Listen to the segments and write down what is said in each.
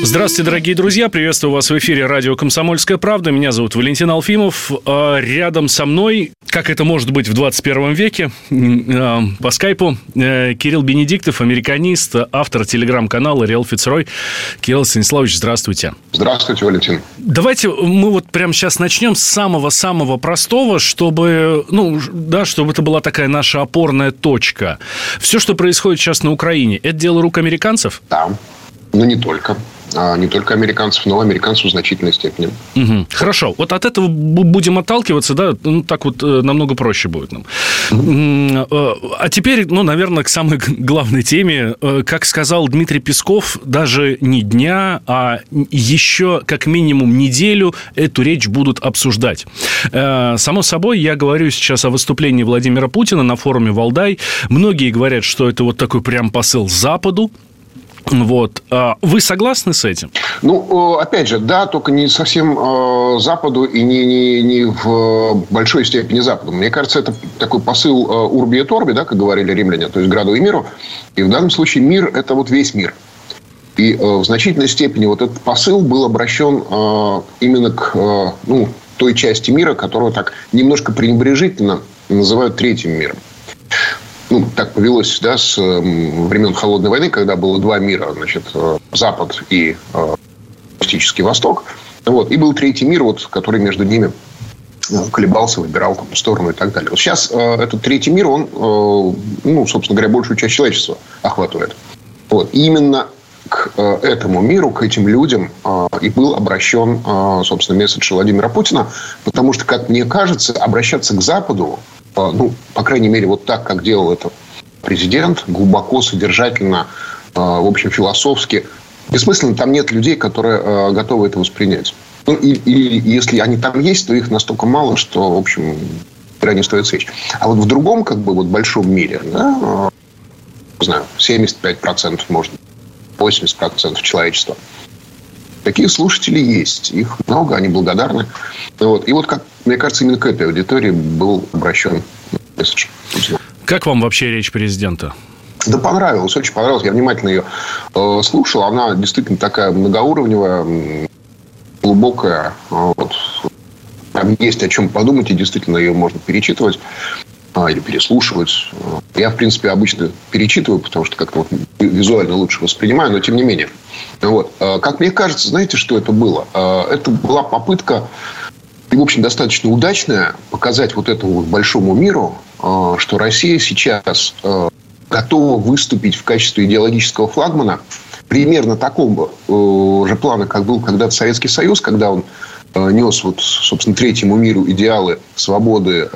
Здравствуйте, дорогие друзья. Приветствую вас в эфире радио «Комсомольская правда». Меня зовут Валентин Алфимов. А рядом со мной, как это может быть в 21 веке, а, по скайпу э, Кирилл Бенедиктов, американист, автор телеграм-канала «Реал Фицерой». Кирилл Станиславович, здравствуйте. Здравствуйте, Валентин. Давайте мы вот прямо сейчас начнем с самого-самого простого, чтобы, ну, да, чтобы это была такая наша опорная точка. Все, что происходит сейчас на Украине, это дело рук американцев? Да, но не только а не только американцев, но американцев в значительной степени. Угу. Хорошо. Вот от этого будем отталкиваться, да, ну, так вот э, намного проще будет нам. Угу. А теперь, ну, наверное, к самой главной теме. Э, как сказал Дмитрий Песков, даже не дня, а еще как минимум неделю эту речь будут обсуждать. Само собой, я говорю сейчас о выступлении Владимира Путина на форуме «Валдай». Многие говорят, что это вот такой прям посыл Западу, вот. А вы согласны с этим? Ну, опять же, да, только не совсем Западу и не, не, не в большой степени Западу. Мне кажется, это такой посыл урби и торби, да, как говорили римляне, то есть граду и миру. И в данном случае мир – это вот весь мир. И в значительной степени вот этот посыл был обращен именно к ну, той части мира, которую так немножко пренебрежительно называют третьим миром ну, так повелось, да, с времен Холодной войны, когда было два мира, значит, э, Запад и э, Коммунистический Восток. Вот. И был третий мир, вот, который между ними э, колебался, выбирал там, сторону и так далее. Вот сейчас э, этот третий мир, он, э, ну, собственно говоря, большую часть человечества охватывает. Вот. И именно к э, этому миру, к этим людям э, и был обращен, э, собственно, месседж Владимира Путина, потому что, как мне кажется, обращаться к Западу ну, по крайней мере, вот так, как делал это президент, глубоко, содержательно, э, в общем, философски. Бессмысленно, там нет людей, которые э, готовы это воспринять. Ну, и, и если они там есть, то их настолько мало, что, в общем, про не стоит свеч. А вот в другом, как бы, вот большом мире, да, э, не знаю, 75%, может, 80% человечества – Такие слушатели есть. Их много, они благодарны. Вот. И вот, как мне кажется, именно к этой аудитории был обращен месседж. Как вам вообще речь президента? Да понравилось, очень понравилось. Я внимательно ее э, слушал. Она действительно такая многоуровневая, глубокая. Вот. Там есть о чем подумать, и действительно ее можно перечитывать а, или переслушивать. Я, в принципе, обычно перечитываю, потому что как-то вот визуально лучше воспринимаю, но тем не менее. Вот. А, как мне кажется, знаете, что это было? А, это была попытка, и, в общем, достаточно удачная, показать вот этому вот большому миру, а, что Россия сейчас готова выступить в качестве идеологического флагмана примерно такого же плана, как был когда-то Советский Союз, когда он нес вот, собственно, третьему миру идеалы свободы,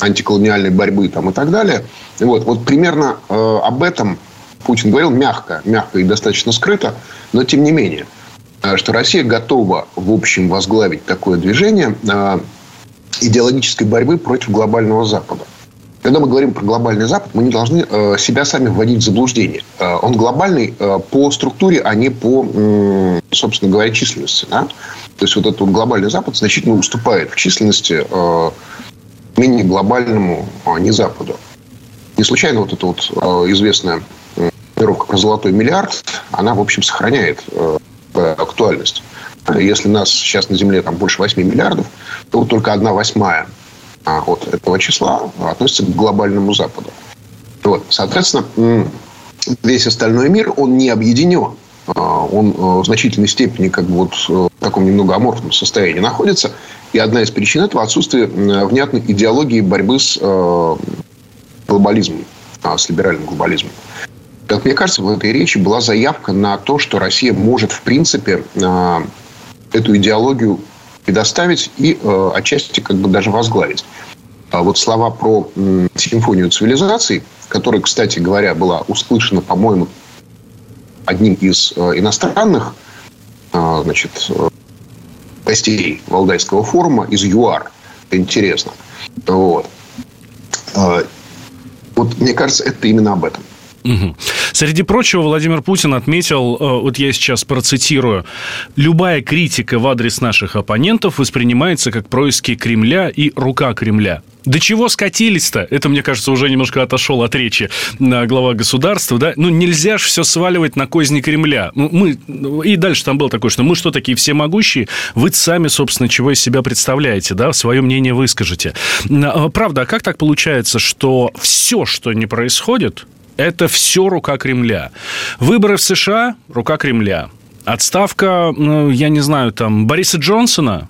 антиколониальной борьбы там, и так далее. Вот, вот примерно об этом Путин говорил мягко, мягко и достаточно скрыто, но тем не менее, э, что Россия готова, в общем, возглавить такое движение э, идеологической борьбы против глобального Запада. Когда мы говорим про глобальный Запад, мы не должны э, себя сами вводить в заблуждение. Он глобальный по структуре, а не по, собственно говоря, численности. Да? То есть вот этот вот глобальный Запад значительно уступает в численности менее глобальному а не Западу. Не случайно вот эта вот известная формулировка про золотой миллиард, она, в общем, сохраняет э, актуальность. Если нас сейчас на Земле там больше 8 миллиардов, то вот только одна восьмая от этого числа относится к глобальному Западу. Вот. Соответственно, весь остальной мир, он не объединен. А, он э, в значительной степени как бы вот э, в таком немного аморфном состоянии находится. И одна из причин этого отсутствие внятной идеологии борьбы с глобализмом, а, с либеральным глобализмом. Как мне кажется, в этой речи была заявка на то, что Россия может, в принципе, а, эту идеологию предоставить и а, отчасти как бы даже возглавить. А вот слова про симфонию цивилизаций, которая, кстати говоря, была услышана, по-моему, одним из иностранных значит, гостей Валдайского форума из ЮАР. Это интересно. Вот. Вот мне кажется, это именно об этом. Угу. Среди прочего, Владимир Путин отметил, э, вот я сейчас процитирую, «Любая критика в адрес наших оппонентов воспринимается как происки Кремля и рука Кремля». До чего скатились-то? Это, мне кажется, уже немножко отошел от речи на глава государства, да? Ну, нельзя же все сваливать на козни Кремля. Ну, мы... И дальше там было такое, что мы что, такие всемогущие? Вы сами, собственно, чего из себя представляете, да? Свое мнение выскажете. А, правда, а как так получается, что все, что не происходит, это все рука Кремля. Выборы в США – рука Кремля. Отставка, ну, я не знаю, там, Бориса Джонсона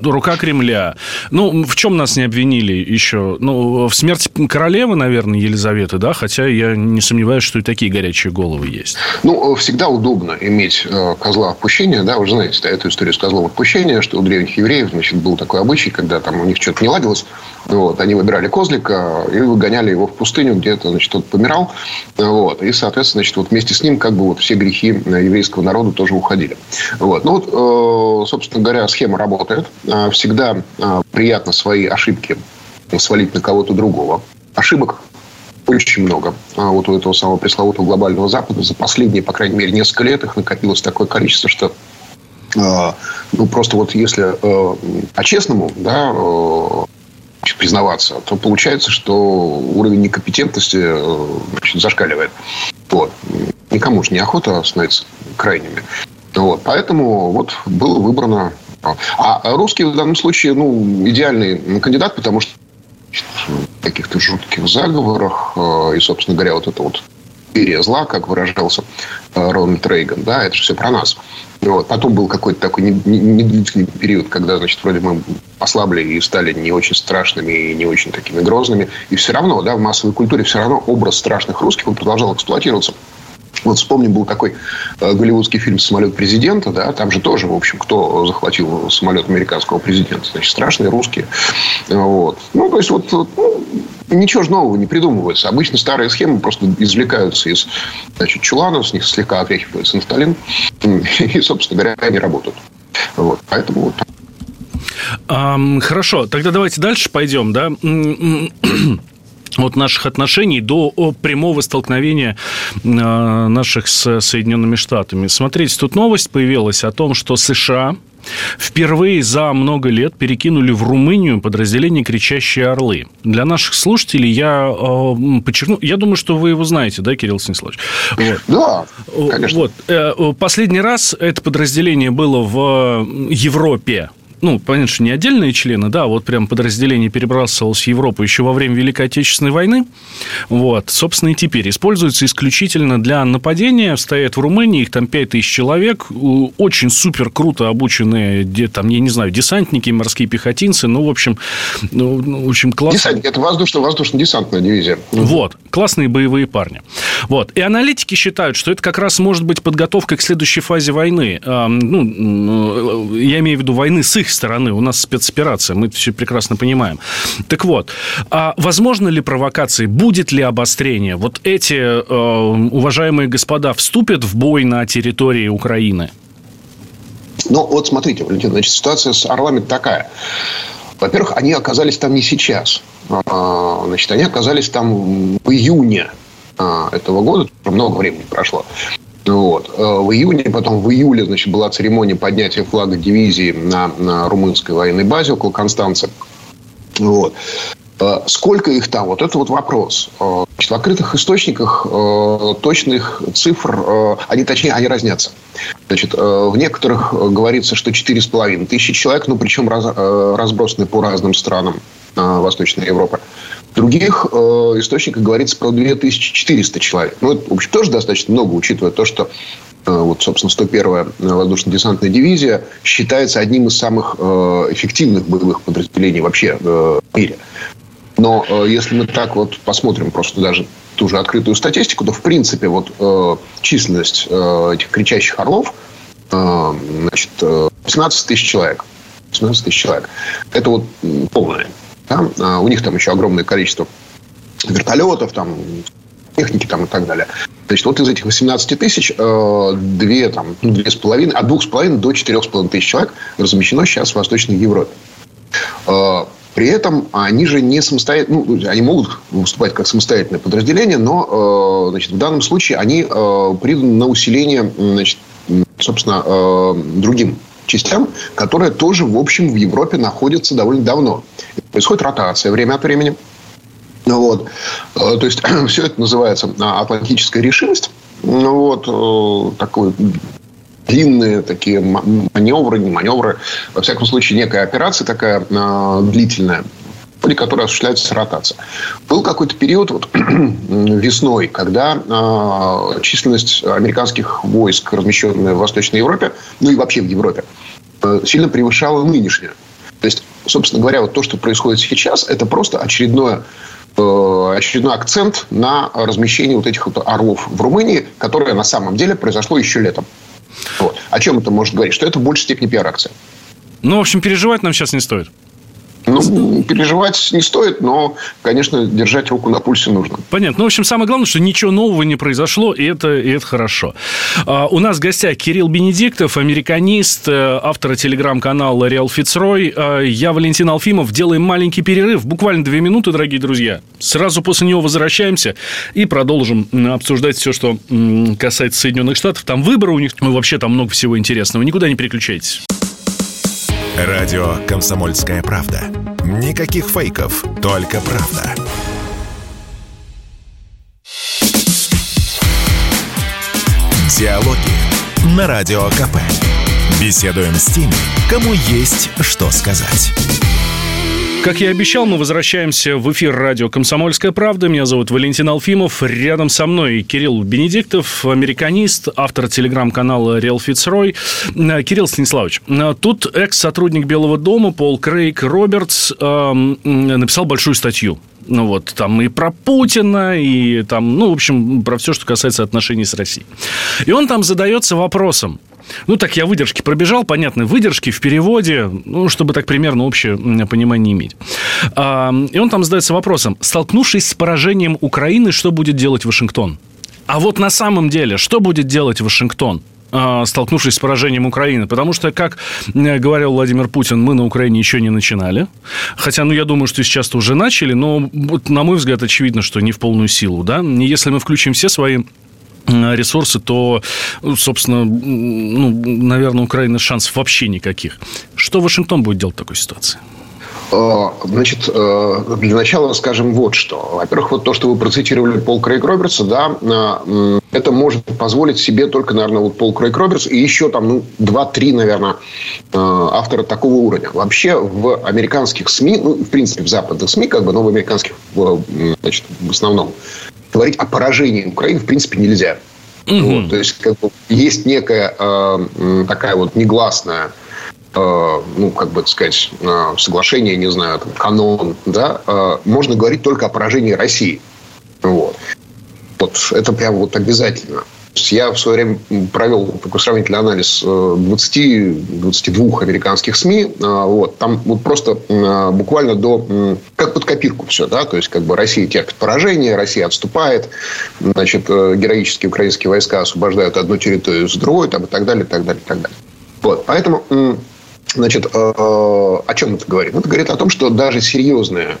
рука Кремля. Ну, в чем нас не обвинили еще? Ну, в смерти королевы, наверное, Елизаветы, да? Хотя я не сомневаюсь, что и такие горячие головы есть. Ну, всегда удобно иметь э, козла отпущения, да, вы же знаете да, эту историю с козлом отпущения, что у древних евреев, значит, был такой обычай, когда там у них что-то не ладилось, вот, они выбирали козлика и выгоняли его в пустыню, где-то, значит, тот помирал, вот, и, соответственно, значит, вот вместе с ним как бы вот все грехи еврейского народа тоже уходили. Вот. Ну, вот, э, собственно говоря, схема работает. А, всегда а, приятно свои ошибки свалить на кого-то другого. Ошибок очень много. А вот у этого самого пресловутого глобального Запада за последние, по крайней мере, несколько лет их накопилось такое количество, что ну, просто вот если по-честному, да, признаваться, то получается, что уровень некомпетентности значит, зашкаливает. Вот. Никому же не охота становиться крайними. Вот. Поэтому вот было выбрано а русский в данном случае, ну, идеальный кандидат, потому что каких-то жутких заговорах э, и, собственно говоря, вот это вот империя зла, как выражался э, Рональд Рейган, да, это же все про нас. Вот. Потом был какой-то такой недлительный период, когда, значит, вроде мы ослабли и стали не очень страшными и не очень такими грозными. И все равно, да, в массовой культуре все равно образ страшных русских, он продолжал эксплуатироваться. Вот вспомним, был такой э, голливудский фильм «Самолет президента», да, там же тоже, в общем, кто захватил самолет американского президента, значит, страшные русские. Вот. Ну, то есть, вот, ну, ничего же нового не придумывается. Обычно старые схемы просто извлекаются из значит, чулана, с них слегка отряхивается нафталин, и, собственно говоря, они работают. Вот. Поэтому вот Хорошо, тогда давайте дальше пойдем, да от наших отношений до прямого столкновения а, наших с Соединенными Штатами. Смотрите, тут новость появилась о том, что США впервые за много лет перекинули в Румынию подразделение «Кричащие орлы». Для наших слушателей я э, подчеркну... Я думаю, что вы его знаете, да, Кирилл Станиславович? Вот. Да, конечно. Вот. Э, последний раз это подразделение было в Европе ну, понятно, что не отдельные члены, да, вот прям подразделение перебрасывалось в Европу еще во время Великой Отечественной войны. Вот, собственно, и теперь используется исключительно для нападения. Стоят в Румынии, их там 5000 человек, очень супер круто обученные, где, там, я не знаю, десантники, морские пехотинцы, ну, в общем, ну, ну в общем, классно. Десантник, это воздушно-воздушно-десантная дивизия. Вот, классные боевые парни. Вот, и аналитики считают, что это как раз может быть подготовка к следующей фазе войны. Ну, я имею в виду войны с их стороны. У нас спецоперация, мы все прекрасно понимаем. Так вот, а возможно ли провокации, будет ли обострение? Вот эти э, уважаемые господа вступят в бой на территории Украины? Ну, вот смотрите, Валентин, значит, ситуация с Орлами такая. Во-первых, они оказались там не сейчас. А, значит, они оказались там в июне а, этого года, много времени прошло. Вот. Э, в июне, потом в июле значит, была церемония поднятия флага дивизии на, на румынской военной базе около Констанца. Вот. Э, сколько их там? Вот это вот вопрос. Э, значит, в открытых источниках точных цифр, они точнее, они разнятся. Значит, в некоторых говорится, что 4,5 тысячи человек, ну, причем раз, разбросаны по разным странам Восточной Европы. Других э, источниках говорится про 2400 человек. Ну, это, в общем, тоже достаточно много, учитывая то, что э, вот, собственно, 101-я воздушно-десантная дивизия считается одним из самых э, эффективных боевых подразделений вообще э, в мире. Но если мы так вот посмотрим просто даже ту же открытую статистику, то, в принципе, вот численность этих кричащих орлов значит, э, 18 тысяч человек. 18 тысяч человек. Это вот полная да? А у них там еще огромное количество вертолетов, там, техники там, и так далее. Значит, вот из этих 18 тысяч, э, две, там, ну, две с половиной, от двух с половиной до четырех с половиной тысяч человек размещено сейчас в Восточной Европе. Э, При этом они же не самостоятельно, ну, они могут выступать как самостоятельное подразделение, но, значит, в данном случае они приданы на усиление, значит, собственно, другим частям, которые тоже, в общем, в Европе находятся довольно давно. Происходит ротация время от времени. Вот. То есть, все это называется атлантическая решимость. Ну, вот. Такой длинные такие маневры, не маневры. Во всяком случае, некая операция такая э, длительная, ходе которой осуществляется ротация. Был какой-то период вот, весной, когда э, численность американских войск, размещенная в Восточной Европе, ну и вообще в Европе, э, сильно превышала нынешнюю. То есть, собственно говоря, вот то, что происходит сейчас, это просто очередное очередной акцент на размещение вот этих вот орлов в Румынии, которое на самом деле произошло еще летом. Вот. О чем это может говорить? Что это в большей степени пиар-акция. Ну, в общем, переживать нам сейчас не стоит. Ну, переживать не стоит, но, конечно, держать руку на пульсе нужно. Понятно. Ну, в общем, самое главное, что ничего нового не произошло, и это, и это хорошо. А, у нас в гостях Кирилл Бенедиктов, американист, э, автор телеграм-канала Реал Фицрой. А, я Валентин Алфимов. Делаем маленький перерыв, буквально две минуты, дорогие друзья. Сразу после него возвращаемся и продолжим обсуждать все, что касается Соединенных Штатов. Там выборы у них, ну, вообще там много всего интересного. Никуда не переключайтесь. Радио «Комсомольская правда». Никаких фейков, только правда. Диалоги на Радио КП. Беседуем с теми, кому есть что сказать. Как я и обещал, мы возвращаемся в эфир радио «Комсомольская правда». Меня зовут Валентин Алфимов. Рядом со мной Кирилл Бенедиктов, американист, автор телеграм-канала «Реал Фицрой». Э, Кирилл Станиславович, э, тут экс-сотрудник Белого дома Пол Крейг Робертс э, написал большую статью ну вот, там и про Путина, и там, ну, в общем, про все, что касается отношений с Россией. И он там задается вопросом, ну, так я выдержки пробежал, понятно, выдержки в переводе, ну, чтобы так примерно общее понимание иметь. А, и он там задается вопросом, столкнувшись с поражением Украины, что будет делать Вашингтон? А вот на самом деле, что будет делать Вашингтон? А, столкнувшись с поражением Украины. Потому что, как говорил Владимир Путин, мы на Украине еще не начинали. Хотя, ну, я думаю, что сейчас-то уже начали, но, вот, на мой взгляд, очевидно, что не в полную силу. Да? Если мы включим все свои ресурсы, то, собственно, ну, наверное, Украина шансов вообще никаких. Что Вашингтон будет делать в такой ситуации? А, значит, э, для начала скажем вот что. Во-первых, вот то, что вы процитировали Пол Крейг Робертса, да, э, это может позволить себе только, наверное, вот Пол Крейг Робертс и еще там, ну, два-три, наверное, э, автора такого уровня. Вообще в американских СМИ, ну, в принципе, в западных СМИ, как бы, но в американских, значит, в основном, говорить о поражении Украины, в принципе, нельзя. Угу. Вот, то есть, как бы, есть некая э, такая вот негласная э, ну, как бы сказать, э, соглашение, не знаю, там, канон, да, э, можно говорить только о поражении России. Вот. Вот это прям вот обязательно. Я в свое время провел такой сравнительный анализ 20-22 э, американских СМИ. Э, вот. Там вот просто э, буквально до... Как под копирку все. Да? То есть, как бы Россия терпит поражение, Россия отступает. Значит, героические украинские войска освобождают одну территорию с другой. Там, и так далее, и так далее, и так далее. Вот. Поэтому Значит, о чем это говорит? Это говорит о том, что даже серьезные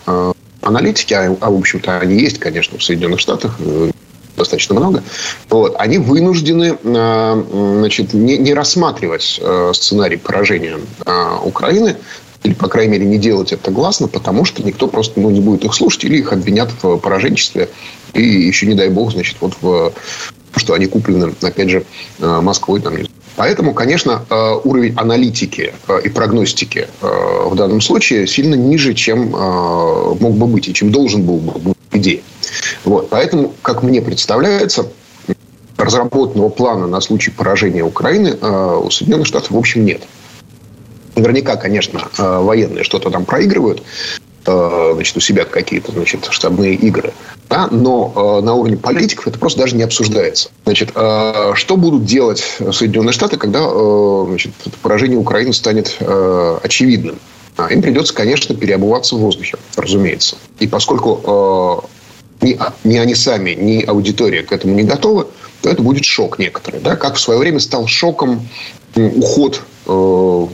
аналитики, а, а в общем-то они есть, конечно, в Соединенных Штатах, достаточно много, вот, они вынуждены э, значит, не, не рассматривать э, сценарий поражения э, Украины, или, по крайней мере, не делать это гласно, потому что никто просто ну, не будет их слушать, или их обвинят в пораженчестве, и еще, не дай бог, значит, вот в что они куплены, опять же, Москвой. Там. Поэтому, конечно, уровень аналитики и прогностики в данном случае сильно ниже, чем мог бы быть и чем должен был бы быть идея. Вот. Поэтому, как мне представляется, разработанного плана на случай поражения Украины э, у Соединенных Штатов, в общем, нет. Наверняка, конечно, э, военные что-то там проигрывают, э, значит, у себя какие-то, значит, штабные игры. Да? Но на уровне политиков это просто даже не обсуждается. Значит, что будут делать Соединенные Штаты, когда значит, поражение Украины станет очевидным? А, им придется, конечно, переобуваться в воздухе, разумеется. И поскольку ни, ни они сами, ни аудитория к этому не готовы, то это будет шок некоторый. Да? Как в свое время стал шоком уход э,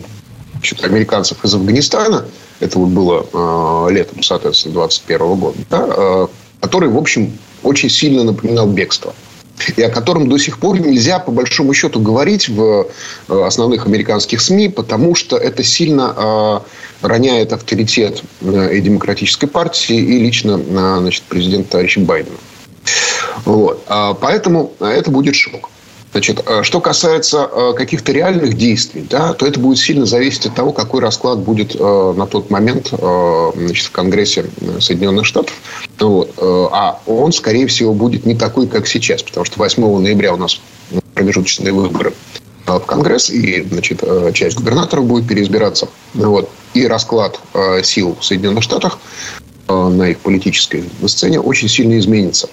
американцев из Афганистана, это вот было э, летом, соответственно, 2021 года, да, э, который, в общем, очень сильно напоминал бегство и о котором до сих пор нельзя, по большому счету, говорить в э, основных американских СМИ, потому что это сильно э, роняет авторитет э, и демократической партии, и лично значит, президента товарища Байдена. Вот. А поэтому это будет шок. Значит, э, что касается э, каких-то реальных действий, да, то это будет сильно зависеть от того, какой расклад будет э, на тот момент значит, в Конгрессе Соединенных Штатов. А он, скорее всего, будет не такой, как сейчас, потому что 8 ноября у нас промежуточные выборы в Конгресс, и значит, часть губернаторов будет переизбираться. Вот. И расклад сил в Соединенных Штатах на их политической сцене очень сильно изменится.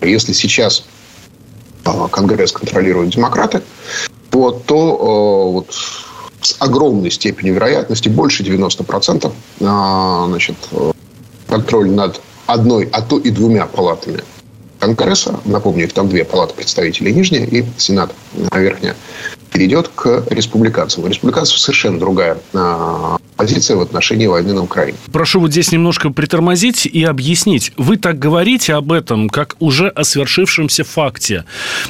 Если сейчас Конгресс контролируют демократы, вот, то э, вот, с огромной степенью вероятности, больше 90%, а, значит, э, контроль над одной, а то и двумя палатами Конгресса, напомню, их там две палаты представителей нижняя и Сенат верхняя, перейдет к республиканцам. У республиканцев совершенно другая а, позиция в отношении войны на Украине. Прошу вот здесь немножко притормозить и объяснить. Вы так говорите об этом, как уже о свершившемся факте.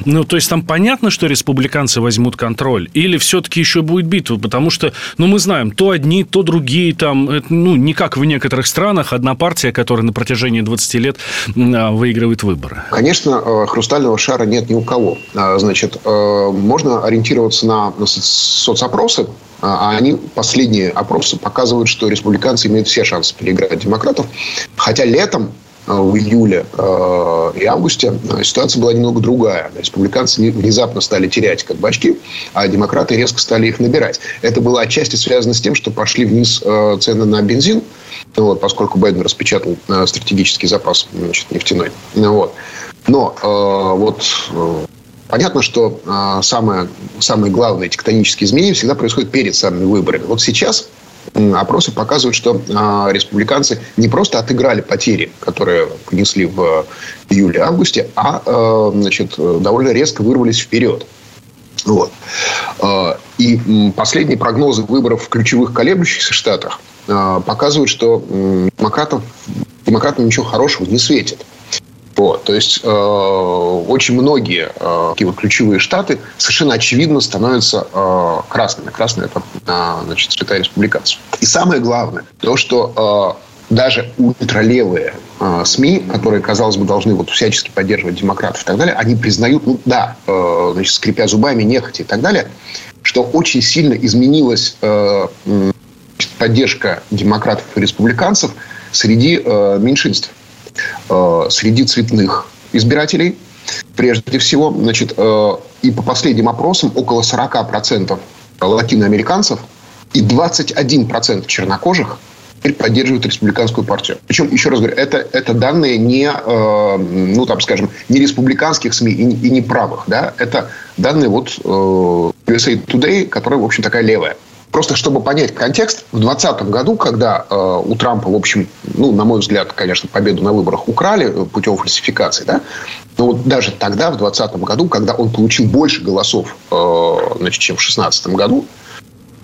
Ну, то есть там понятно, что республиканцы возьмут контроль? Или все-таки еще будет битва? Потому что, ну, мы знаем, то одни, то другие там, ну, не как в некоторых странах, одна партия, которая на протяжении 20 лет а, выигрывает выборы. Конечно, э, хрустального шара нет ни у кого. А, значит, э, можно ориентироваться на соцопросы, а они, последние опросы показывают, что республиканцы имеют все шансы переиграть демократов. Хотя летом э, в июле э, и августе э, ситуация была немного другая. Республиканцы внезапно стали терять как бы очки, а демократы резко стали их набирать. Это было отчасти связано с тем, что пошли вниз цены на бензин, вот, поскольку Байден распечатал стратегический запас значит, нефтяной. Вот. Но вот Понятно, что э, самое, самые главные тектонические изменения всегда происходят перед самыми выборами. Вот сейчас опросы показывают, что э, республиканцы не просто отыграли потери, которые понесли в июле-августе, а э, значит, довольно резко вырвались вперед. Вот. И последние прогнозы выборов в ключевых колеблющихся штатах показывают, что демократов, демократам ничего хорошего не светит. Вот, то есть э, очень многие э, такие вот ключевые штаты совершенно очевидно становятся э, красными. Красные это э, значит, цвета республиканцев. И самое главное, то, что э, даже ультралевые э, СМИ, которые, казалось бы, должны вот всячески поддерживать демократов и так далее, они признают, ну да, э, значит, скрипя зубами, нехотя и так далее, что очень сильно изменилась э, поддержка демократов и республиканцев среди э, меньшинств. Э, среди цветных избирателей. Прежде всего, значит, э, и по последним опросам около 40% латиноамериканцев и 21% чернокожих теперь поддерживают республиканскую партию. Причем, еще раз говорю, это, это данные не, э, ну, там, скажем, не республиканских СМИ и, и не правых. Да? Это данные вот USA Today, которая, в общем, такая левая. Просто чтобы понять контекст, в 2020 году, когда э, у Трампа, в общем, ну, на мой взгляд, конечно, победу на выборах украли э, путем фальсификации, да, но вот даже тогда, в 2020 году, когда он получил больше голосов, э, значит, чем в 2016 году,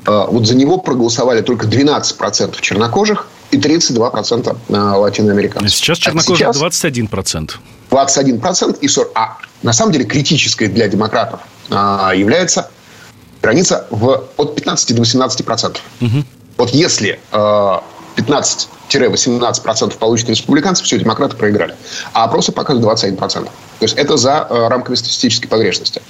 э, вот за него проголосовали только 12% чернокожих и 32% э, латиноамериканцев. Сейчас чернокожих а сейчас 21%. 21% и 40%. А на самом деле критической для демократов э, является граница в, от 15 до 18 процентов. Угу. Вот если э, 15-18% получат республиканцы, все, демократы проиграли. А опросы показывают 21%. То есть это за э, рамками статистической погрешности.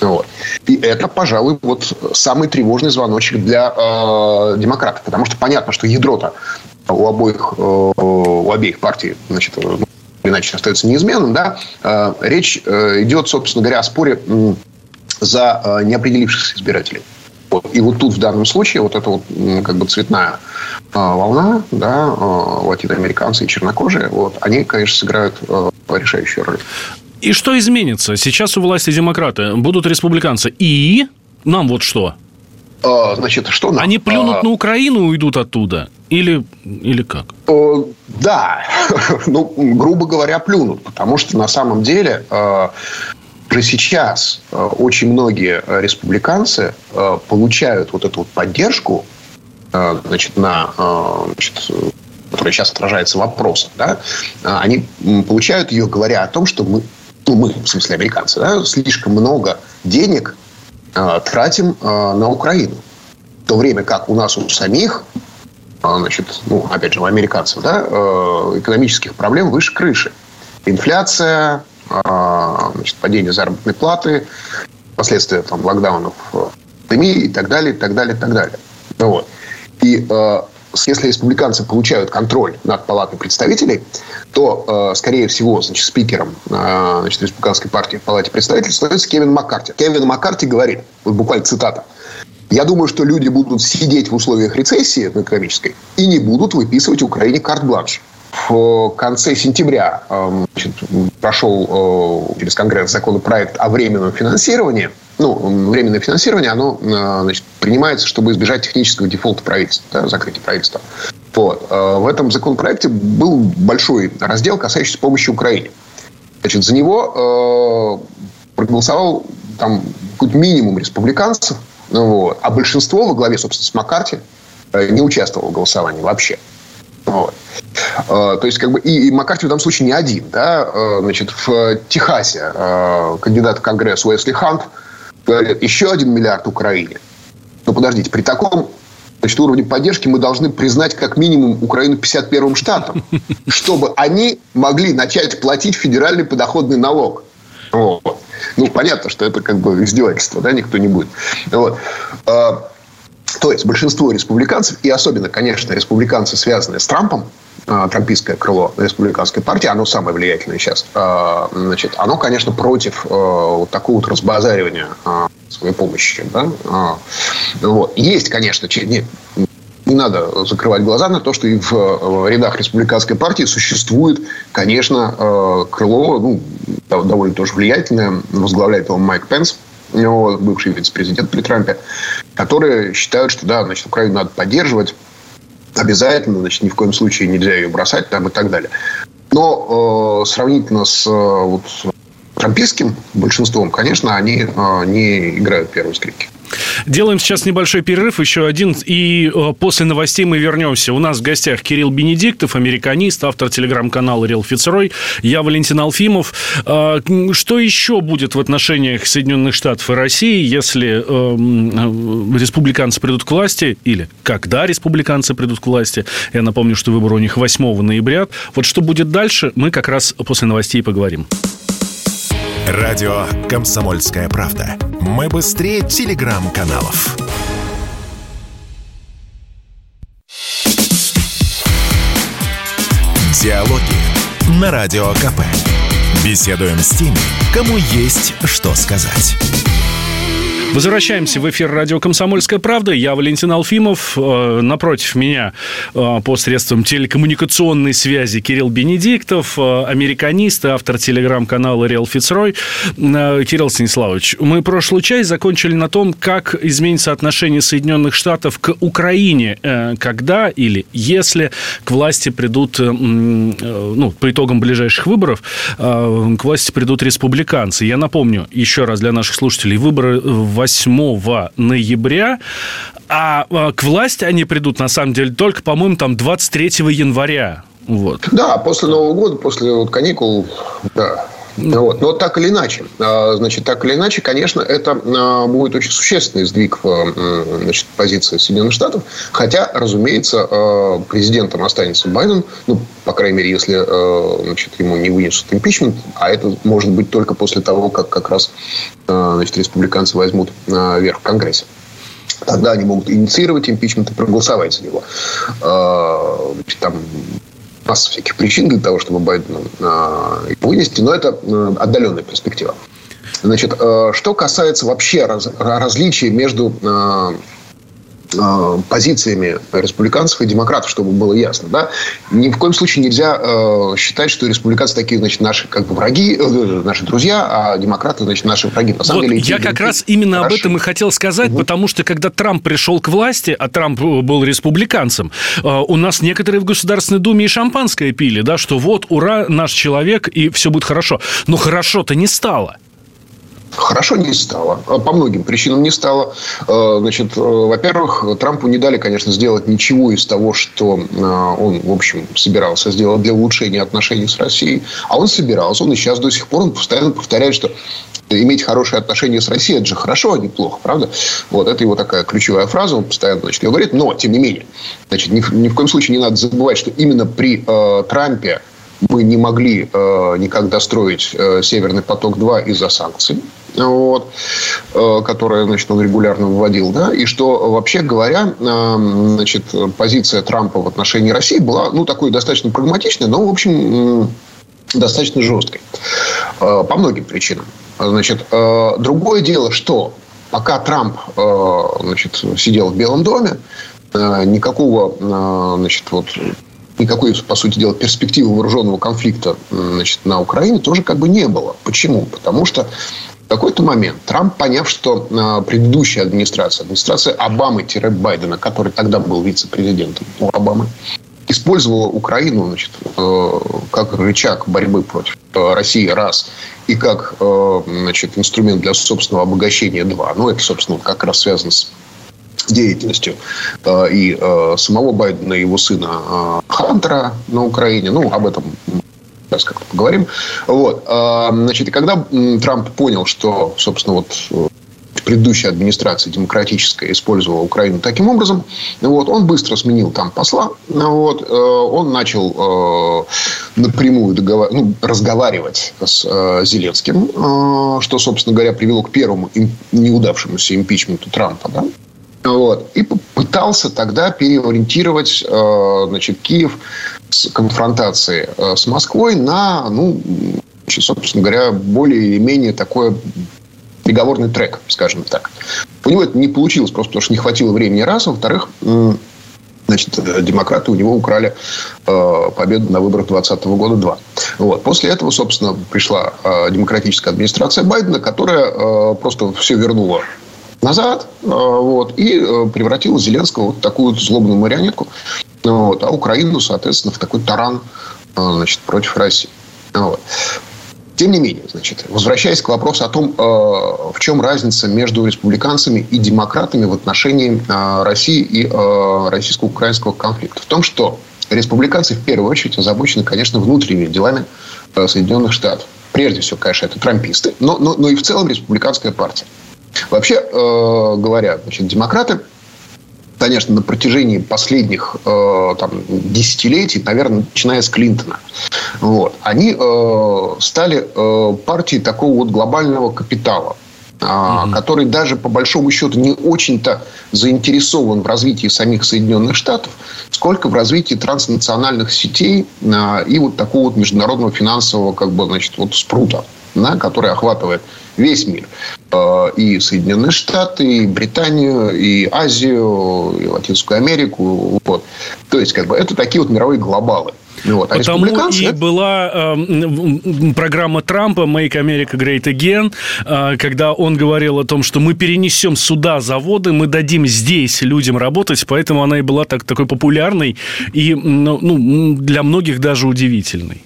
Вот. И это, пожалуй, вот самый тревожный звоночек для э, демократов. Потому что понятно, что ядро-то у обоих, э, у обеих партий, значит, ну, иначе остается неизменным, да, э, речь э, идет, собственно говоря, о споре за э, неопределившихся избирателей. И вот тут в данном случае вот эта вот как бы цветная э, волна, да, э, латиноамериканцы и чернокожие, вот, они, конечно, сыграют решающую роль. И что изменится? Сейчас у власти демократы, будут республиканцы. И нам вот что? Значит, что нам? Они плюнут а... на Украину и уйдут оттуда? Или, или как? Да. ну, грубо говоря, плюнут. Потому что на самом деле уже сейчас э, очень многие э, республиканцы э, получают вот эту вот поддержку значит, на, значит, которая сейчас отражается в вопросах, да, они получают ее, говоря о том, что мы, ну, мы, в смысле американцы, да, слишком много денег тратим на Украину. В то время как у нас у самих значит, ну, опять же, у американцев, да, экономических проблем выше крыши. Инфляция, значит, падение заработной платы, последствия там, локдаунов, пандемии и так далее, и так далее, и так далее. Ну вот. И э, если республиканцы получают контроль над палатой представителей, то, э, скорее всего, значит, спикером э, значит, республиканской партии в палате представителей становится Кевин Маккарти. Кевин Маккарти говорит, вот буквально цитата, я думаю, что люди будут сидеть в условиях рецессии экономической и не будут выписывать Украине карт-бланш в конце сентября эм, значит, прошел э, через Конгресс законопроект о временном финансировании. Ну, временное финансирование, оно э, значит, принимается, чтобы избежать технического дефолта правительства, да, закрытия правительства. Вот. Э, в этом законопроекте был большой раздел, касающийся помощи Украине. Значит, за него проголосовал там какой-то минимум республиканцев, вот, а большинство во главе, собственно, с Маккарти не участвовало в голосовании вообще. Вот. Э, то есть, как бы, и, и Маккарти в данном случае не один. Да? Э, значит, в Техасе э, кандидат в Конгресс Уэсли Хант говорит, еще один миллиард Украине. Но подождите, при таком значит, уровне поддержки мы должны признать как минимум Украину 51-м штатом, чтобы они могли начать платить федеральный подоходный налог. Вот. Ну, понятно, что это как бы издевательство, да, никто не будет. Вот. То есть большинство республиканцев, и особенно, конечно, республиканцы, связанные с Трампом, трампийское крыло республиканской партии, оно самое влиятельное сейчас, а, значит, оно, конечно, против а, вот такого вот разбазаривания своей помощи. Да? Вот. Есть, конечно, не, не надо закрывать глаза на то, что и в рядах республиканской партии существует, конечно, крыло, ну, довольно тоже влиятельное, возглавляет его Майк Пенс, вот, бывший вице-президент при Трампе, которые считают, что да, значит, Украину надо поддерживать обязательно, значит, ни в коем случае нельзя ее бросать там и так далее. Но э, сравнительно с э, вот, трампийским большинством, конечно, они э, не играют первой скрипки. Делаем сейчас небольшой перерыв, еще один, и э, после новостей мы вернемся. У нас в гостях Кирилл Бенедиктов, американист, автор телеграм-канала Рил Фицерой. Я Валентин Алфимов. А, что еще будет в отношениях Соединенных Штатов и России, если э, республиканцы придут к власти, или когда республиканцы придут к власти? Я напомню, что выбор у них 8 ноября. Вот что будет дальше, мы как раз после новостей поговорим. Радио «Комсомольская правда». Мы быстрее телеграм-каналов. Диалоги на Радио КП. Беседуем с теми, кому есть что сказать. Возвращаемся в эфир радио «Комсомольская правда». Я Валентин Алфимов. Э, напротив меня э, по средствам телекоммуникационной связи Кирилл Бенедиктов, э, американист и автор телеграм-канала «Реал Фицрой». Кирилл Станиславович, мы прошлую часть закончили на том, как изменится отношение Соединенных Штатов к Украине, когда или если к власти придут, ну, по итогам ближайших выборов, к власти придут республиканцы. Я напомню еще раз для наших слушателей, выборы в 8 ноября, а, а к власти они придут, на самом деле, только, по-моему, там 23 января. Вот. Да, после Нового года, после вот каникул, да. Вот. Но так или иначе, а, значит, так или иначе, конечно, это а, будет очень существенный сдвиг в значит, позиции Соединенных Штатов. Хотя, разумеется, а, президентом останется Байден, ну, по крайней мере, если значит, ему не вынесут импичмент, а это может быть только после того, как как раз значит, республиканцы возьмут верх в Конгрессе. Тогда они могут инициировать импичмент и проголосовать за него. Там масса всяких причин для того, чтобы Байдена э, вынести, но это э, отдаленная перспектива. Значит, э, что касается вообще раз, различий между э, Э, позициями республиканцев и демократов, чтобы было ясно. Да? Ни в коем случае нельзя э, считать, что республиканцы такие, значит, наши как бы враги, э, наши друзья, а демократы, значит, наши враги. На самом вот, деле, я как раз именно хороши. об этом и хотел сказать, угу. потому что когда Трамп пришел к власти, а Трамп был республиканцем, э, у нас некоторые в Государственной Думе и шампанское пили, да, что вот, ура, наш человек, и все будет хорошо. Но хорошо-то не стало. Хорошо не стало. По многим причинам не стало. Значит, во-первых, Трампу не дали, конечно, сделать ничего из того, что он, в общем, собирался сделать для улучшения отношений с Россией. А он собирался. Он и сейчас до сих пор он постоянно повторяет, что иметь хорошие отношения с Россией, это же хорошо, а не плохо, правда? Вот, это его такая ключевая фраза, он постоянно значит, говорит, но, тем не менее, значит, ни, ни в коем случае не надо забывать, что именно при э, Трампе мы не могли э, никак достроить э, Северный поток-2 из-за санкций вот, э, которые значит, он регулярно вводил, да, и что, вообще говоря, э, значит, позиция Трампа в отношении России была, ну, такой достаточно прагматичной, но, в общем, достаточно жесткой. Э, по многим причинам. Значит, другое дело, что пока Трамп значит, сидел в Белом доме, никакого значит, вот, никакой, по сути дела, перспективы вооруженного конфликта значит, на Украине тоже как бы не было. Почему? Потому что какой-то момент Трамп, поняв, что предыдущая администрация, администрация Обамы-Байдена, который тогда был вице-президентом у Обамы, использовала Украину значит, э, как рычаг борьбы против э, России, раз, и как э, значит, инструмент для собственного обогащения, два. Ну, это, собственно, как раз связано с деятельностью и самого Байдена, и его сына Хантера на Украине. Ну, об этом сейчас как-то поговорим. Вот. Значит, и когда Трамп понял, что, собственно, вот предыдущая администрация демократическая использовала Украину таким образом, вот, он быстро сменил там посла, вот, э, он начал э, напрямую договор... ну, разговаривать с э, Зеленским, что, собственно говоря, привело к первому неудавшемуся импичменту Трампа, да, вот. И пытался тогда переориентировать значит, Киев конфронтации с Москвой на, ну, собственно говоря, более или менее такое переговорный трек, скажем так. У него это не получилось просто потому, что не хватило времени раз. Во-вторых, значит, демократы у него украли э, победу на выборах 2020 года два. Вот. После этого, собственно, пришла э, демократическая администрация Байдена, которая э, просто все вернула назад э, вот, и э, превратила Зеленского в вот такую вот злобную марионетку, вот, а Украину, соответственно, в такой таран э, значит, против России. Вот. Тем не менее, значит, возвращаясь к вопросу о том, э, в чем разница между республиканцами и демократами в отношении России и российско-украинского конфликта. В том, что республиканцы в первую очередь озабочены, конечно, внутренними делами Соединенных Штатов. Прежде всего, конечно, это трамписты, но, но, но и в целом республиканская партия. Вообще говоря, значит, демократы конечно, на протяжении последних э, там, десятилетий, наверное, начиная с Клинтона, вот, они э, стали э, партией такого вот глобального капитала mm который даже по большому счету не очень-то заинтересован в развитии самих Соединенных Штатов, сколько в развитии транснациональных сетей а, и вот такого вот международного финансового как бы, значит, вот спрута, да, который охватывает весь мир. Э, и Соединенные Штаты, и Британию, и Азию, и Латинскую Америку. Вот. То есть, как бы, это такие вот мировые глобалы. Вот. А Потому и это... была э, программа Трампа «Make America Great Again», э, когда он говорил о том, что мы перенесем сюда заводы, мы дадим здесь людям работать, поэтому она и была так, такой популярной и ну, ну для многих даже удивительной.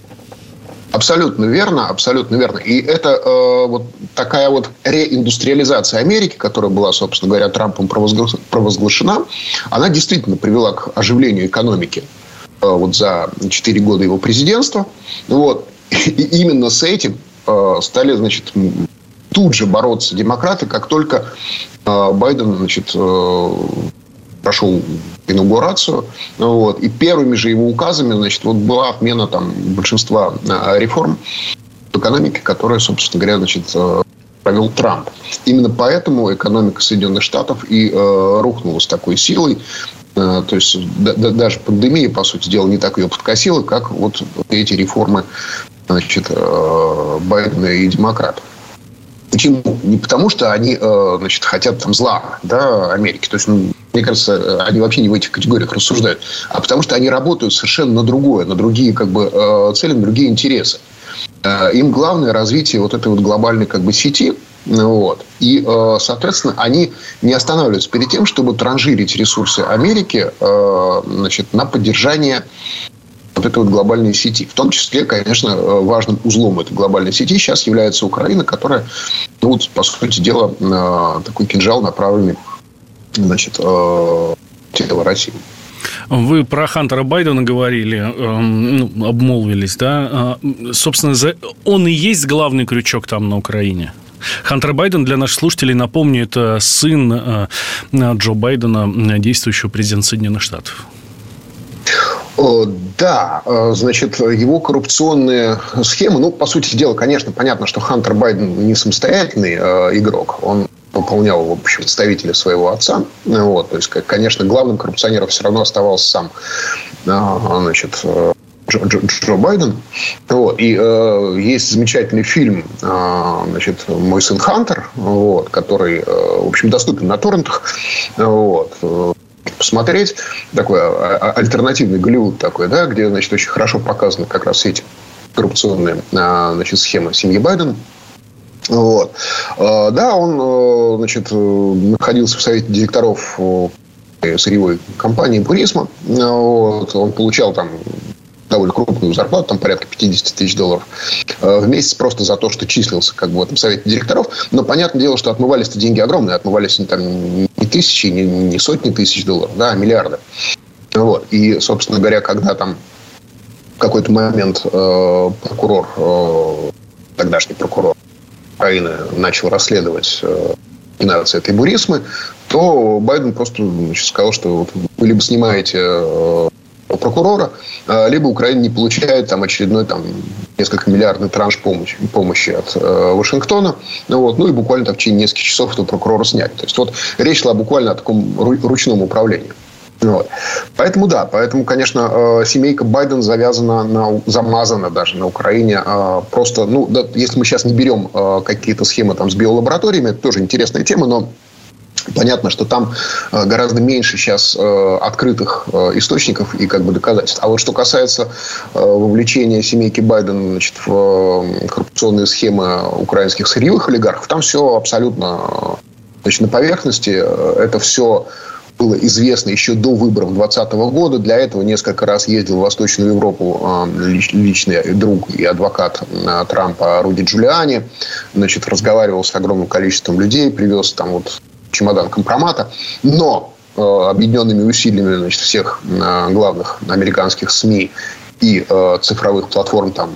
Абсолютно верно, абсолютно верно. И это э, вот такая вот реиндустриализация Америки, которая была, собственно говоря, Трампом провозглашена, она действительно привела к оживлению экономики э, вот за 4 года его президентства. Вот. И именно с этим э, стали, значит, тут же бороться демократы, как только э, Байден, значит, э, прошел инаугурацию. Вот. И первыми же его указами значит, вот была отмена там, большинства э, реформ в экономике, которые, собственно говоря, значит, э, провел Трамп. Именно поэтому экономика Соединенных Штатов и э, рухнула с такой силой. Э, то есть да, да, даже пандемия, по сути дела, не так ее подкосила, как вот эти реформы значит, э, Байдена и демократов. Почему? Не потому, что они э, значит, хотят там зла да, Америки. То есть, ну, мне кажется, они вообще не в этих категориях рассуждают. А потому что они работают совершенно на другое, на другие как бы, э, цели, на другие интересы. Э, им главное развитие вот этой вот глобальной как бы, сети. Вот. И, соответственно, они не останавливаются перед тем, чтобы транжирить ресурсы Америки значит, на поддержание вот этой вот глобальной сети. В том числе, конечно, э, важным узлом этой глобальной сети сейчас является Украина, которая, ну, вот, по сути дела, такой кинжал направленный значит, э, тело России. Вы про Хантера Байдена говорили, эм, ну, обмолвились, да? А, собственно, он и есть главный крючок там на Украине. Хантер Байден, для наших слушателей, напомню, это сын э, Джо Байдена, действующего президента Соединенных Штатов. Да, э, значит, его коррупционные схемы, ну, по сути дела, конечно, понятно, что Хантер Байден не самостоятельный игрок, он выполнял, в общем, представителя своего отца. Вот, то есть, конечно, главным коррупционером все равно оставался сам э, значит, Джо, Джо, Джо Байден. Вот. И э, есть замечательный фильм э, значит, «Мой сын Хантер», вот, который, э, в общем, доступен на торрентах. Вот посмотреть. Такой а, а, альтернативный Голливуд такой, да, где, значит, очень хорошо показаны как раз эти коррупционные а, значит, схемы семьи Байдена. Вот. Да, он значит, находился в совете директоров сырьевой компании «Бурисма». Вот. Он получал там довольно крупную зарплату, там порядка 50 тысяч долларов э, в месяц просто за то, что числился как бы в этом совете директоров. Но понятное дело, что отмывались-то деньги огромные. Отмывались там, не тысячи, не, не сотни тысяч долларов, да, а миллиарды. Вот. И, собственно говоря, когда там в какой-то момент э, прокурор, э, тогдашний прокурор Украины начал расследовать э, номинации этой бурисмы, то Байден просто значит, сказал, что вот вы либо снимаете э, прокурора, а, либо Украина не получает там очередной там несколько миллиардный транш помощи, помощи от э, Вашингтона. Ну, вот, ну и буквально там, в течение нескольких часов этого прокурора снять. То есть вот речь шла буквально о таком ручном управлении. Вот. Поэтому да, поэтому, конечно, э, семейка Байден завязана на, замазана даже на Украине. Э, просто, ну, да, если мы сейчас не берем э, какие-то схемы там с биолабораториями, это тоже интересная тема, но Понятно, что там гораздо меньше сейчас открытых источников и как бы доказательств. А вот что касается вовлечения семейки Байдена значит, в коррупционные схемы украинских сырьевых олигархов, там все абсолютно значит, на поверхности. Это все было известно еще до выборов 2020 года. Для этого несколько раз ездил в Восточную Европу личный друг и адвокат Трампа Руди Джулиани. Значит, разговаривал с огромным количеством людей, привез там вот чемодан компромата. Но э, объединенными усилиями значит, всех э, главных американских СМИ и э, цифровых платформ, там,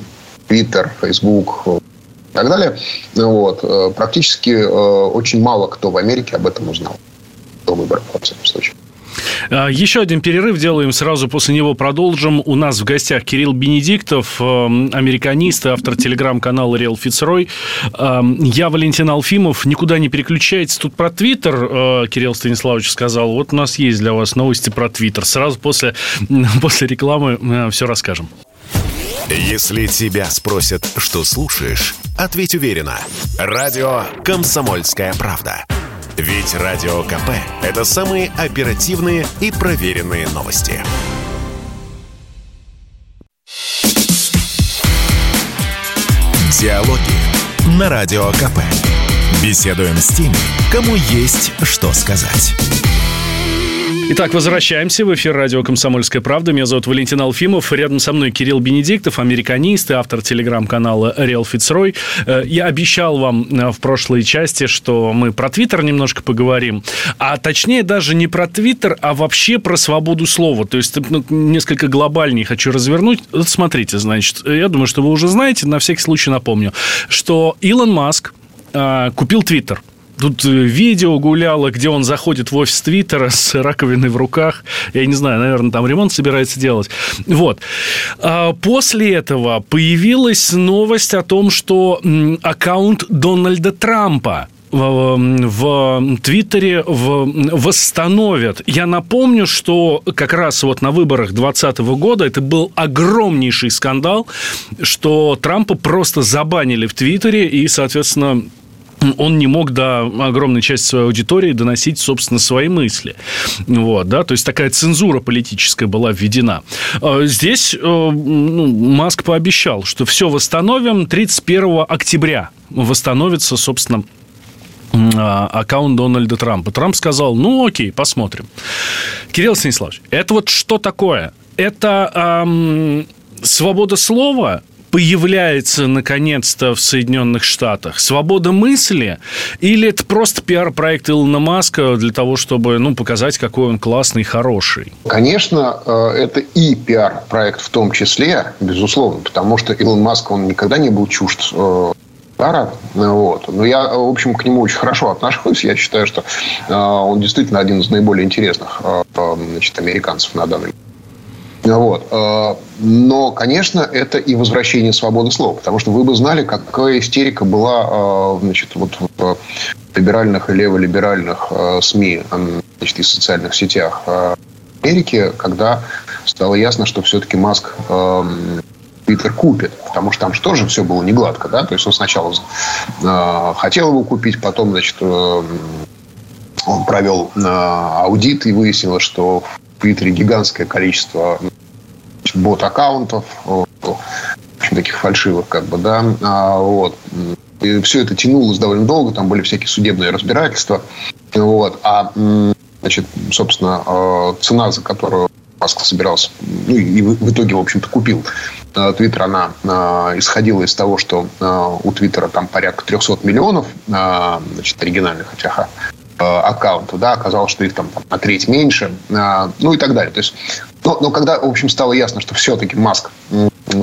Twitter, Facebook и так далее, вот, практически очень мало кто в Америке об этом узнал до выборов, во всяком случае. А, еще один перерыв делаем, сразу после него продолжим. У нас в гостях Кирилл Бенедиктов, эм, американист, автор телеграм-канала Реал Фицрой. Эм, я Валентин Алфимов. Никуда не переключайтесь. Тут про Твиттер э, Кирилл Станиславович сказал. Вот у нас есть для вас новости про Твиттер. Сразу после, после рекламы э, все расскажем. Если тебя спросят, что слушаешь, ответь уверенно. Радио «Комсомольская правда». Ведь Радио КП – это самые оперативные и проверенные новости. Диалоги на Радио КП. Беседуем с теми, кому есть что сказать. Итак, возвращаемся в эфир радио «Комсомольская правда». Меня зовут Валентин Алфимов. Рядом со мной Кирилл Бенедиктов, американист и автор телеграм-канала «Реал Фицрой». Э, я обещал вам э, в прошлой части, что мы про Твиттер немножко поговорим. А точнее даже не про Твиттер, а вообще про свободу слова. То есть ну, несколько глобальнее хочу развернуть. Вот смотрите, значит, я думаю, что вы уже знаете, на всякий случай напомню, что Илон Маск э, купил Твиттер. Тут э, видео гуляло, где он заходит в офис Твиттера с раковиной в руках. Я не знаю, наверное, там ремонт собирается делать. Вот. А после этого появилась новость о том, что аккаунт Дональда Трампа в, в Твиттере восстановят. Я напомню, что как раз вот на выборах 2020 года это был огромнейший скандал, что Трампа просто забанили в Твиттере, и, соответственно, он не мог до огромной части своей аудитории доносить, собственно, свои мысли. Вот, да, то есть такая цензура политическая была введена. А здесь э, ну, Маск пообещал, что все восстановим 31 октября. Восстановится, собственно, а, аккаунт Дональда Трампа. Трамп сказал, ну окей, посмотрим. Кирилл Станиславович, это вот что такое? это эм, свобода слова появляется наконец-то в Соединенных Штатах? Свобода мысли? Или это просто пиар-проект Илона Маска для того, чтобы ну, показать, какой он классный и хороший? Конечно, э, это и пиар-проект в том числе, безусловно, потому что Илон Маск, он никогда не был чужд э, пиара. Вот. Но я, в общем, к нему очень хорошо отношусь. Я считаю, что э, он действительно один из наиболее интересных значит, американцев на данный момент. Вот. Э, но, конечно, это и возвращение свободы слова. Потому что вы бы знали, какая истерика была э, значит, вот в либеральных и леволиберальных э, СМИ значит, и социальных сетях Америки, когда стало ясно, что все-таки Маск Твиттер купит, потому что там же тоже все было не гладко, да, то есть он сначала хотел его купить, потом, значит, он провел аудит и выяснилось, что Твиттере гигантское количество бот-аккаунтов, в общем, таких фальшивых, как бы, да, а, вот. И все это тянулось довольно долго, там были всякие судебные разбирательства, вот, а, значит, собственно, а, цена, за которую Маск собирался, ну, и в итоге, в общем-то, купил а, Твиттер, она исходила из того, что у Твиттера там порядка 300 миллионов значит, оригинальных этих аккаунтов, да, оказалось, что их там, там на треть меньше, ну и так далее. То есть но, но когда, в общем, стало ясно, что все-таки Маск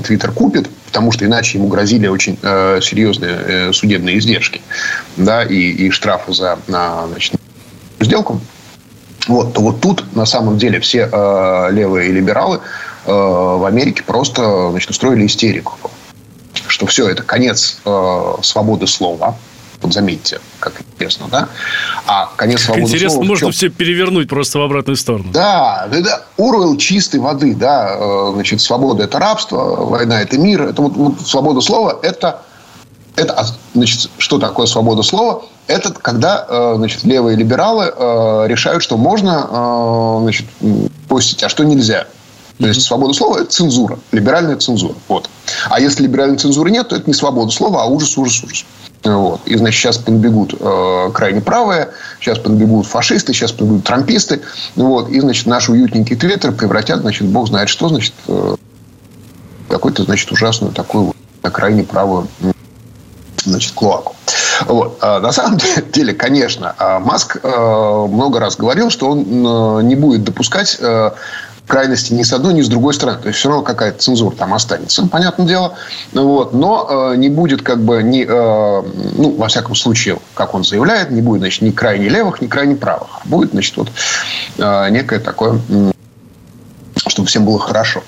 Твиттер купит, потому что иначе ему грозили очень э, серьезные э, судебные издержки, да, и, и штрафы за на, значит, сделку, вот, то вот тут на самом деле все э, левые либералы э, в Америке просто значит, устроили истерику, что все это конец э, свободы слова, вот заметьте, как интересно, да? А конец свободы Интересно, слова можно все перевернуть просто в обратную сторону. Да, да, Уруэлл чистой воды, да. Э, значит, свобода – это рабство, война – это мир. Это вот, вот свобода слова – это это, а, значит, что такое свобода слова? Это когда, э, значит, левые либералы э, решают, что можно, значит, постить, а что нельзя. То есть свобода слова – это цензура, либеральная цензура. Вот. А если либеральной цензуры нет, то это не свобода слова, а ужас, ужас, ужас. Вот. И, значит, сейчас подбегут э, крайне правые, сейчас подбегут фашисты, сейчас подбегут трамписты. Вот. И, значит, наш уютненький твиттер превратят, значит, бог знает что, значит, э, какой-то, значит, ужасную такую вот, крайне правую значит, клоаку. Вот. А на самом деле, конечно, а Маск э, много раз говорил, что он э, не будет допускать э, крайности ни с одной, ни с другой стороны. То есть, все равно какая-то цензура там останется, понятное дело. Вот. Но э, не будет как бы ни, э, ну, во всяком случае, как он заявляет, не будет, значит, ни крайне левых, ни крайне правых. А будет, значит, вот э, некое такое чтобы всем было хорошо.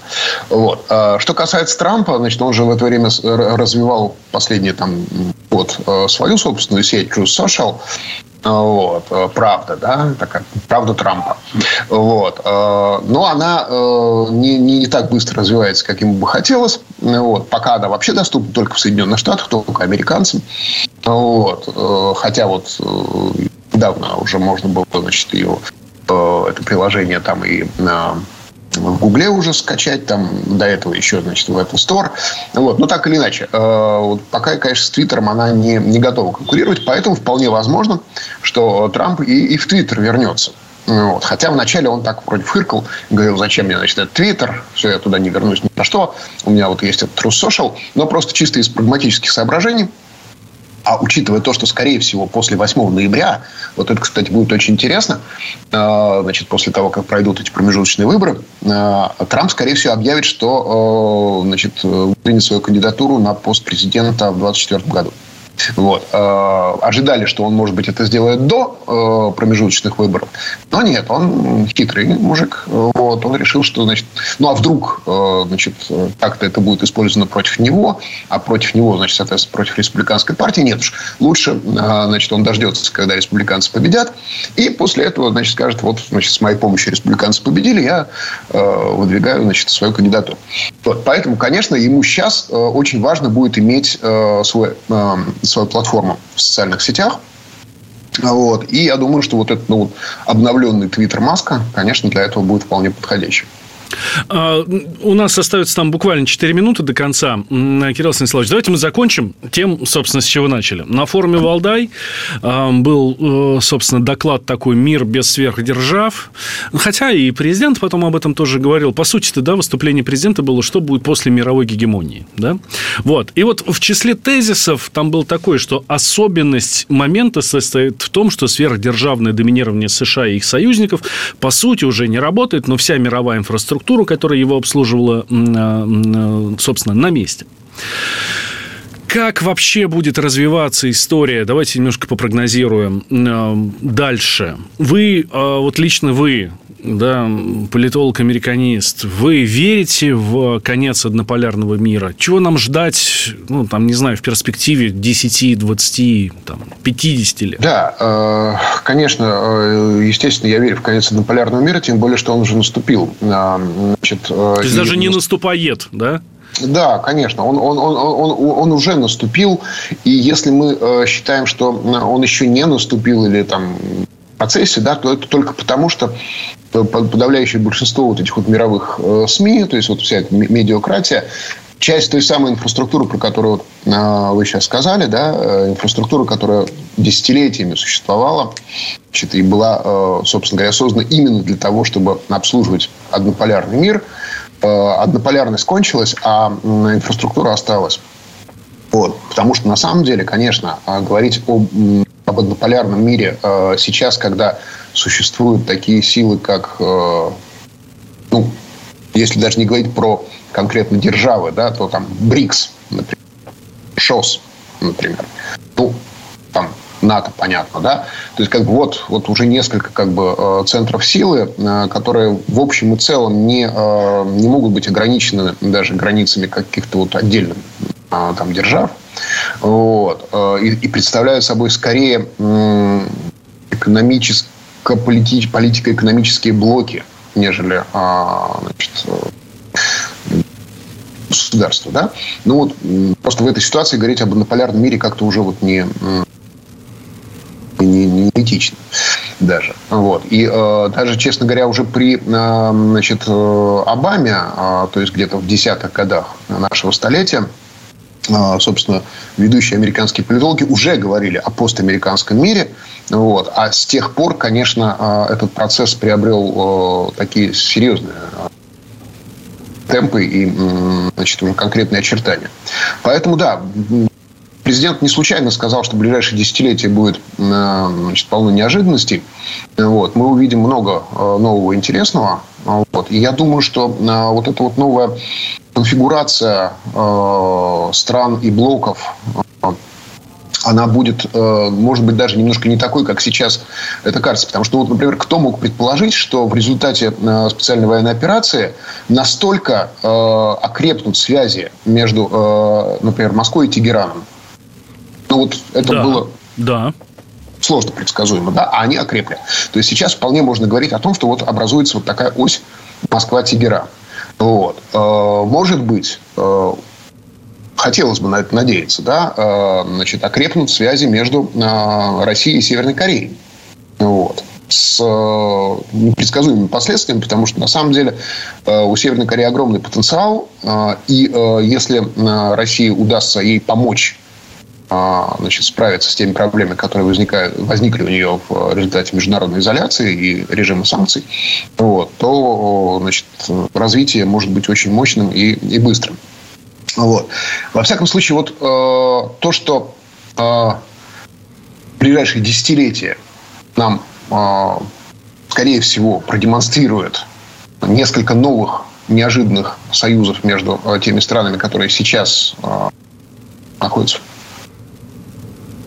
Вот. А что касается Трампа, значит, он же в это время развивал последний там год э, свою собственную сеть True Social. Вот, э, правда, да, такая правда Трампа. Вот. Э, но она э, не, не так быстро развивается, как ему бы хотелось. Вот. Пока она вообще доступна только в Соединенных Штатах, только американцам. Вот. Хотя вот недавно уже можно было, значит, ее, это приложение там и в Гугле уже скачать, там до этого еще, значит, в Apple Store. Вот. Но так или иначе, э, вот пока, конечно, с Твиттером она не, не готова конкурировать, поэтому вполне возможно, что Трамп и, и в Твиттер вернется. Вот. Хотя вначале он так вроде фыркал, говорил, зачем мне, значит, этот Твиттер, все, я туда не вернусь ни на что, у меня вот есть этот True но просто чисто из прагматических соображений – а учитывая то, что, скорее всего, после 8 ноября, вот это, кстати, будет очень интересно, э, значит, после того, как пройдут эти промежуточные выборы, э, Трамп, скорее всего, объявит, что э, значит, принят свою кандидатуру на пост президента в 2024 году. Вот. Э, ожидали, что он, может быть, это сделает до э, промежуточных выборов. Но нет, он хитрый мужик. Вот. Он решил, что, значит, ну а вдруг, э, значит, как-то это будет использовано против него, а против него, значит, соответственно, против республиканской партии. Нет уж. Лучше, значит, он дождется, когда республиканцы победят. И после этого, значит, скажет, вот, значит, с моей помощью республиканцы победили, я выдвигаю, значит, свою кандидатуру. Вот. Поэтому, конечно, ему сейчас очень важно будет иметь свой свою платформу в социальных сетях. Вот. И я думаю, что вот этот ну, обновленный твиттер Маска, конечно, для этого будет вполне подходящим. А, у нас остается там буквально 4 минуты до конца. Кирилл Станиславович, давайте мы закончим тем, собственно, с чего начали. На форуме Валдай а, был, э, собственно, доклад такой «Мир без сверхдержав». Хотя и президент потом об этом тоже говорил. По сути-то, да, выступление президента было, что будет после мировой гегемонии. Да? Вот. И вот в числе тезисов там был такой, что особенность момента состоит в том, что сверхдержавное доминирование США и их союзников, по сути, уже не работает, но вся мировая инфраструктура инфраструктуру, которая его обслуживала, а, а, собственно, на месте. Как вообще будет развиваться история? Давайте немножко попрогнозируем а, дальше. Вы, вот лично вы, да, политолог-американист, вы верите в конец однополярного мира? Чего нам ждать, ну, там, не знаю, в перспективе 10, 20, там, 50 лет? Да, э, конечно, э, естественно, я верю в конец однополярного мира, тем более, что он уже наступил. Э, значит, То есть, даже не наступает, да? Да, конечно, он, он, он, он, он уже наступил, и если мы считаем, что он еще не наступил или там процессе, да, то это только потому, что подавляющее большинство вот этих вот мировых э, СМИ, то есть вот вся эта медиакратия, часть той самой инфраструктуры, про которую э, вы сейчас сказали, да, э, инфраструктура, которая десятилетиями существовала, значит, и была, собственно говоря, создана именно для того, чтобы обслуживать однополярный мир. Однополярность кончилась, а инфраструктура осталась. Вот. Потому что на самом деле, конечно, говорить об, об однополярном мире сейчас, когда существуют такие силы, как, э, ну, если даже не говорить про конкретно державы, да, то там БРИКС, например, ШОС, например. Ну, там НАТО, понятно, да? То есть, как бы вот, вот уже несколько как бы э, центров силы, э, которые в общем и целом не, не могут быть ограничены даже границами каких-то вот отдельных там держав. Вот. И, и представляют собой скорее экономически политико-экономические блоки, нежели а, значит, э, государства. Да? Ну вот просто в этой ситуации говорить об однополярном мире как-то уже вот не, не, не этично даже. Вот. И э, даже, честно говоря, уже при э, значит, э, Обаме, э, то есть где-то в десятых годах нашего столетия, э, собственно, ведущие американские политологи уже говорили о постамериканском мире – вот. А с тех пор, конечно, а, этот процесс приобрел такие серьезные а, темпы и значит, уже конкретные очертания. Поэтому, да, президент не случайно сказал, что ближайшее десятилетие будет а, значит, полно неожиданностей. Вот. Мы увидим много нового интересного. Вот. И я думаю, что вот эта вот новая конфигурация стран и блоков она будет, может быть, даже немножко не такой, как сейчас это кажется. Потому что, вот, например, кто мог предположить, что в результате специальной военной операции настолько окрепнут связи между, например, Москвой и Тегераном? Ну, вот это да, было... Да сложно предсказуемо, да, а они окрепли. То есть сейчас вполне можно говорить о том, что вот образуется вот такая ось Москва-Тегеран. Вот. Может быть, хотелось бы на это надеяться, да, э, значит, окрепнут связи между э, Россией и Северной Кореей. Вот с э, непредсказуемыми последствиями, потому что на самом деле у Северной Кореи огромный потенциал, и если России удастся ей помочь значит, справиться с теми проблемами, которые возникают, возникли у нее в результате международной изоляции и режима санкций, вот, то значит, развитие может быть очень мощным и, и быстрым. Вот. Во всяком случае, вот э, то, что э, в ближайшие десятилетия нам, э, скорее всего, продемонстрирует несколько новых неожиданных союзов между э, теми странами, которые сейчас э, находятся в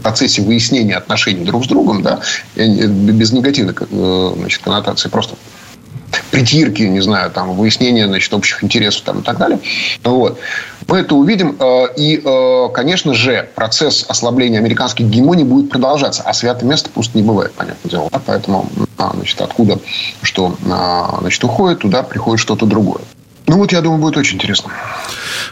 процессе выяснения отношений друг с другом, да, без негативной э, значит, коннотации, просто притирки, не знаю, там, выяснения значит, общих интересов там, и так далее. Вот. Мы это увидим. Э, и, э, конечно же, процесс ослабления американской гегемонии будет продолжаться. А святое место пусть не бывает, понятное дело. Поэтому а, значит, откуда что а, значит, уходит, туда приходит что-то другое. Ну вот, я думаю, будет очень интересно.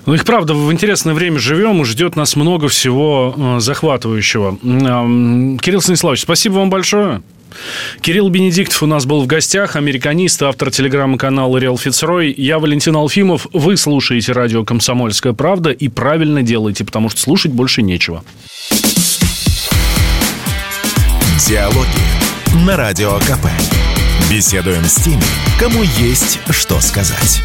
Ну, их правда, в интересное время живем, и ждет нас много всего э, захватывающего. Кирилл Станиславович, спасибо вам большое. Кирилл Бенедиктов у нас был в гостях, американист, автор телеграм-канала Реал Фицрой. Я Валентин Алфимов. Вы слушаете радио «Комсомольская правда» и правильно делаете, потому что слушать больше нечего. Диалоги на Радио КП. Беседуем с теми, кому есть что сказать.